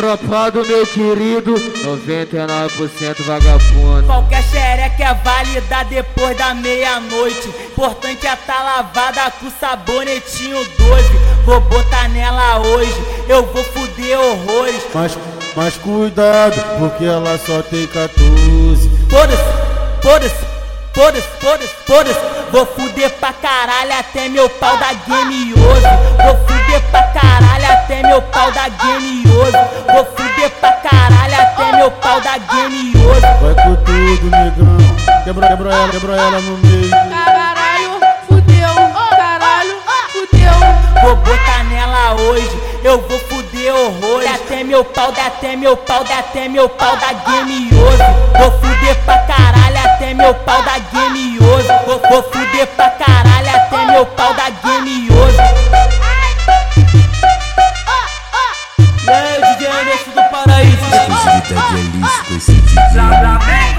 Tropa do meu querido, 99% vagabundo. Qualquer xereca é válida depois da meia-noite. Importante é tá lavada com sabonetinho 12. Vou botar nela hoje, eu vou fuder horrores. Mas, mas cuidado, porque ela só tem 14. Foda-se, foda-se, foda-se, foda-se, foda-se. Vou fuder pra caralho até meu pau da game hoje. Vou fuder pra caralho Quebra, quebra ela, quebra ela no meio. Caralho, fudeu, caralho, fudeu. Vou botar nela hoje, eu vou fuder horrores. Até meu pau, dá até meu pau, dá até meu pau da game hoje. Vou fuder pra caralho até meu pau da game hoje. Vou, vou fuder pra caralho até meu pau da game hoje. E aí, DJ Anderson do Paraíso? Exclusividade é lixo com esse DJ.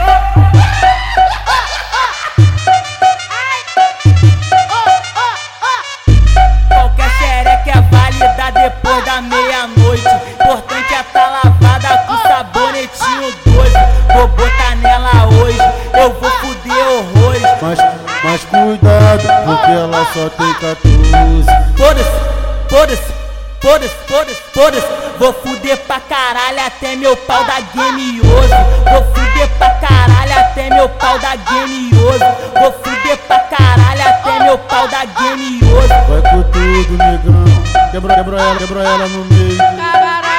Vou botar nela hoje, eu vou fuder horrores. Mas, mas cuidado, porque ela só tem 14. Foda-se, foda-se, foda-se, foda-se, foda-se. Vou fuder pra caralho até meu pau da game hoje. Vou fuder pra caralho até meu pau da game hoje. Vou fuder pra caralho até meu pau da game hoje. Vai com tudo, negão. Quebra, quebra ela, quebra ela no meio.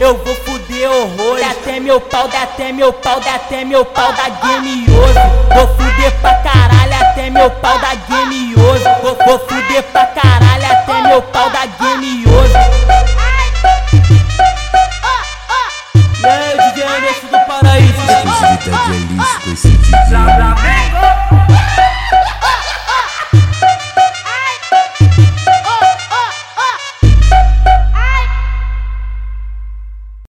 Eu vou fuder horrores. Até meu pau, dá até meu pau, dá até meu pau da game hoje. Vou fuder pra caralho até meu pau da game hoje. Vou, vou fuder pra caralho até meu pau da game hoje. E aí, DJ Anderson do Paraíso? Exclusividade é lixo